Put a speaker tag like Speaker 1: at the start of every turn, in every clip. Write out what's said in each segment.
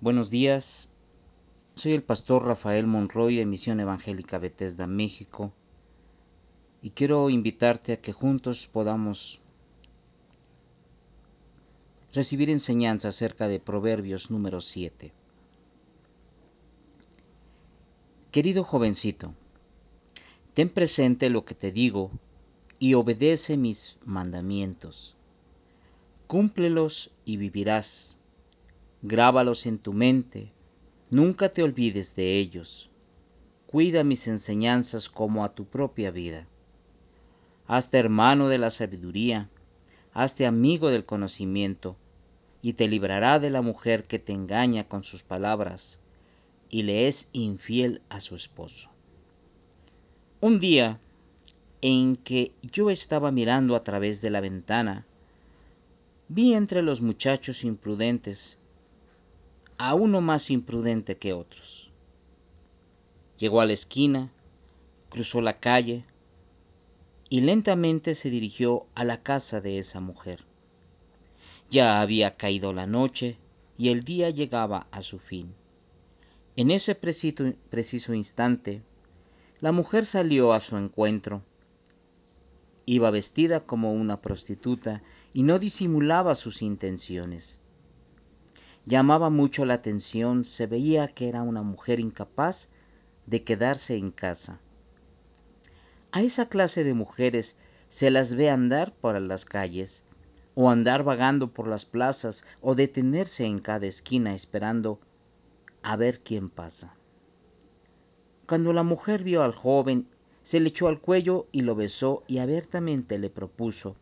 Speaker 1: Buenos días, soy el pastor Rafael Monroy de Misión Evangélica Bethesda, México, y quiero invitarte a que juntos podamos recibir enseñanza acerca de Proverbios número 7. Querido jovencito, ten presente lo que te digo y obedece mis mandamientos. Cúmplelos y vivirás Grábalos en tu mente, nunca te olvides de ellos. Cuida mis enseñanzas como a tu propia vida. Hazte hermano de la sabiduría, hazte amigo del conocimiento, y te librará de la mujer que te engaña con sus palabras y le es infiel a su esposo. Un día en que yo estaba mirando a través de la ventana, vi entre los muchachos imprudentes a uno más imprudente que otros. Llegó a la esquina, cruzó la calle y lentamente se dirigió a la casa de esa mujer. Ya había caído la noche y el día llegaba a su fin. En ese preciso, instante, la mujer salió a su encuentro. Iba vestida como una prostituta y no disimulaba sus intenciones llamaba mucho la atención, se veía que era una mujer incapaz de quedarse en casa. A esa clase de mujeres se las ve andar por las calles, o andar vagando por las plazas, o detenerse en cada esquina esperando a ver quién pasa. Cuando la mujer vio al joven, se le echó al cuello y lo besó y abiertamente le propuso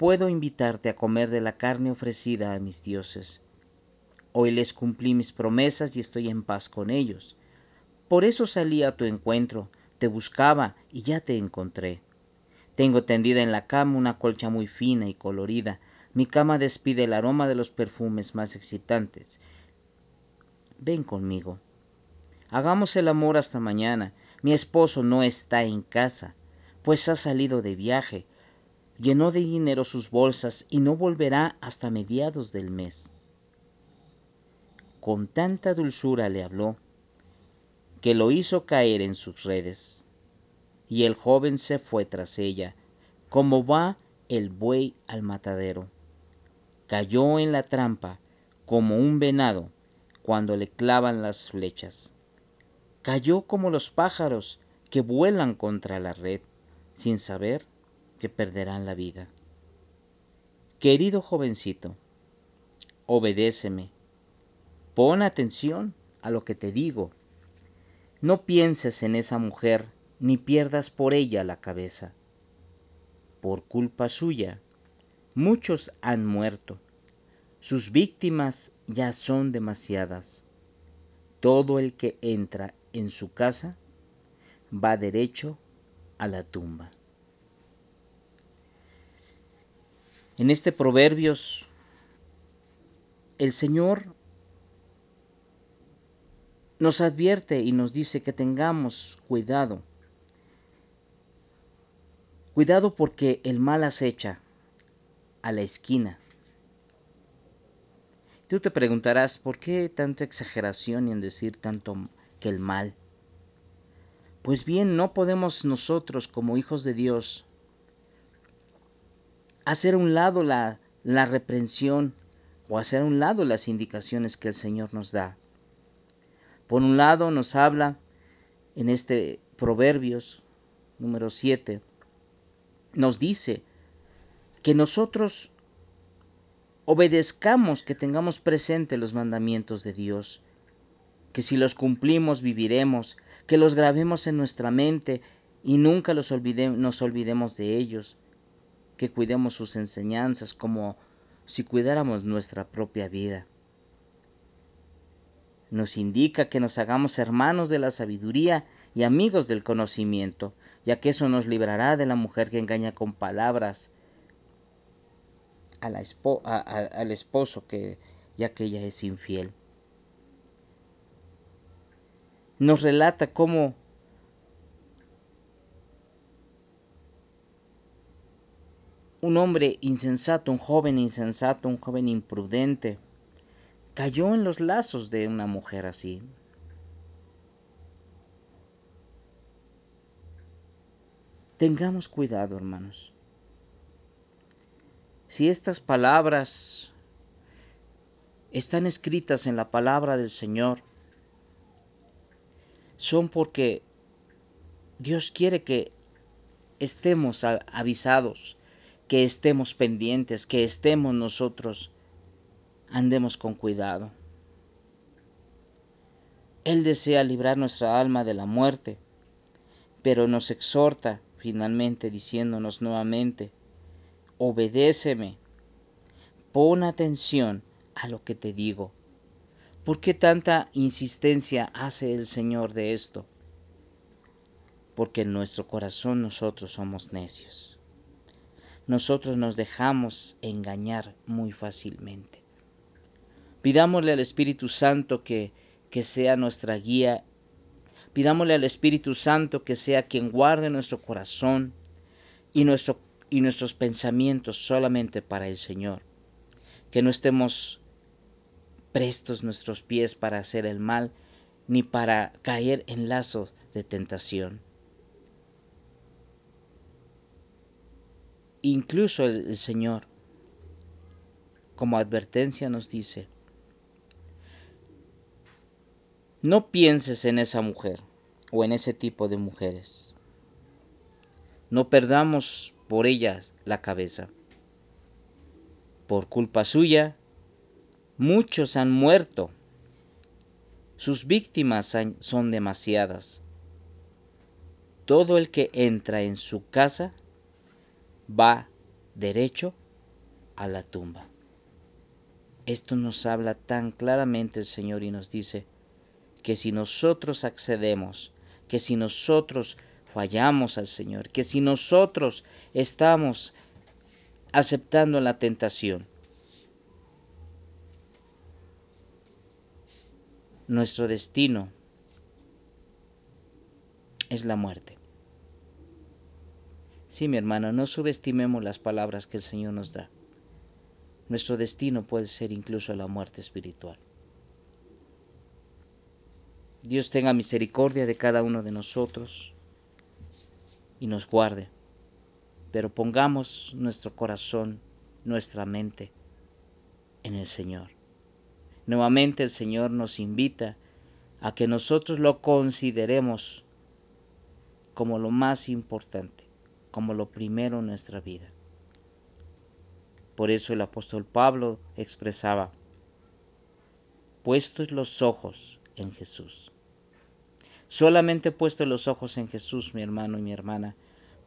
Speaker 1: puedo invitarte a comer de la carne ofrecida a mis dioses. Hoy les cumplí mis promesas y estoy en paz con ellos. Por eso salí a tu encuentro, te buscaba y ya te encontré. Tengo tendida en la cama una colcha muy fina y colorida. Mi cama despide el aroma de los perfumes más excitantes. Ven conmigo. Hagamos el amor hasta mañana. Mi esposo no está en casa, pues ha salido de viaje llenó de dinero sus bolsas y no volverá hasta mediados del mes. Con tanta dulzura le habló, que lo hizo caer en sus redes, y el joven se fue tras ella, como va el buey al matadero. Cayó en la trampa como un venado cuando le clavan las flechas. Cayó como los pájaros que vuelan contra la red, sin saber que perderán la vida. Querido jovencito, obedéceme. Pon atención a lo que te digo. No pienses en esa mujer ni pierdas por ella la cabeza. Por culpa suya, muchos han muerto. Sus víctimas ya son demasiadas. Todo el que entra en su casa va derecho a la tumba. En este Proverbios, el Señor nos advierte y nos dice que tengamos cuidado. Cuidado porque el mal acecha a la esquina. Tú te preguntarás, ¿por qué tanta exageración en decir tanto que el mal? Pues bien, no podemos nosotros como hijos de Dios hacer a un lado la, la reprensión o hacer a un lado las indicaciones que el Señor nos da. Por un lado nos habla en este Proverbios número 7, nos dice que nosotros obedezcamos, que tengamos presente los mandamientos de Dios, que si los cumplimos viviremos, que los grabemos en nuestra mente y nunca nos olvidemos de ellos, que cuidemos sus enseñanzas como si cuidáramos nuestra propia vida. Nos indica que nos hagamos hermanos de la sabiduría y amigos del conocimiento, ya que eso nos librará de la mujer que engaña con palabras al esposo, que, ya que ella es infiel. Nos relata cómo un hombre insensato, un joven insensato, un joven imprudente, cayó en los lazos de una mujer así. Tengamos cuidado, hermanos. Si estas palabras están escritas en la palabra del Señor, son porque Dios quiere que estemos avisados, que estemos pendientes, que estemos nosotros, andemos con cuidado. Él desea librar nuestra alma de la muerte, pero nos exhorta finalmente diciéndonos nuevamente, obedéceme, pon atención a lo que te digo. ¿Por qué tanta insistencia hace el Señor de esto? Porque en nuestro corazón nosotros somos necios. Nosotros nos dejamos engañar muy fácilmente. Pidámosle al Espíritu Santo que, que sea nuestra guía. Pidámosle al Espíritu Santo que sea quien guarde nuestro corazón y, nuestro, y nuestros pensamientos solamente para el Señor. Que no estemos prestos nuestros pies para hacer el mal, ni para caer en lazos de tentación. Incluso el, Señor, como advertencia, nos dice, no pienses en esa mujer o en ese tipo de mujeres. No perdamos por ellas la cabeza. Por culpa suya, Muchos han muerto. Sus víctimas son demasiadas. Todo el que entra en su casa va derecho a la tumba. Esto nos habla tan claramente el Señor y nos dice que si nosotros accedemos, que si nosotros fallamos al Señor, que si nosotros estamos aceptando la tentación, nuestro destino es la muerte. Sí, mi hermano, no subestimemos las palabras que el Señor nos da. Nuestro destino puede ser incluso la muerte espiritual. Dios tenga misericordia de cada uno de nosotros y nos guarde, pero pongamos nuestro corazón, nuestra mente en el Señor. Nuevamente el Señor nos invita a que nosotros lo consideremos como lo más importante, como lo primero en nuestra vida. Por eso el apóstol Pablo expresaba, puestos los ojos en Jesús. Solamente puestos los ojos en Jesús, mi hermano y mi hermana,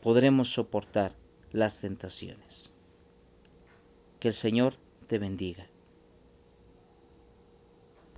Speaker 1: podremos soportar las tentaciones. Que el Señor te bendiga.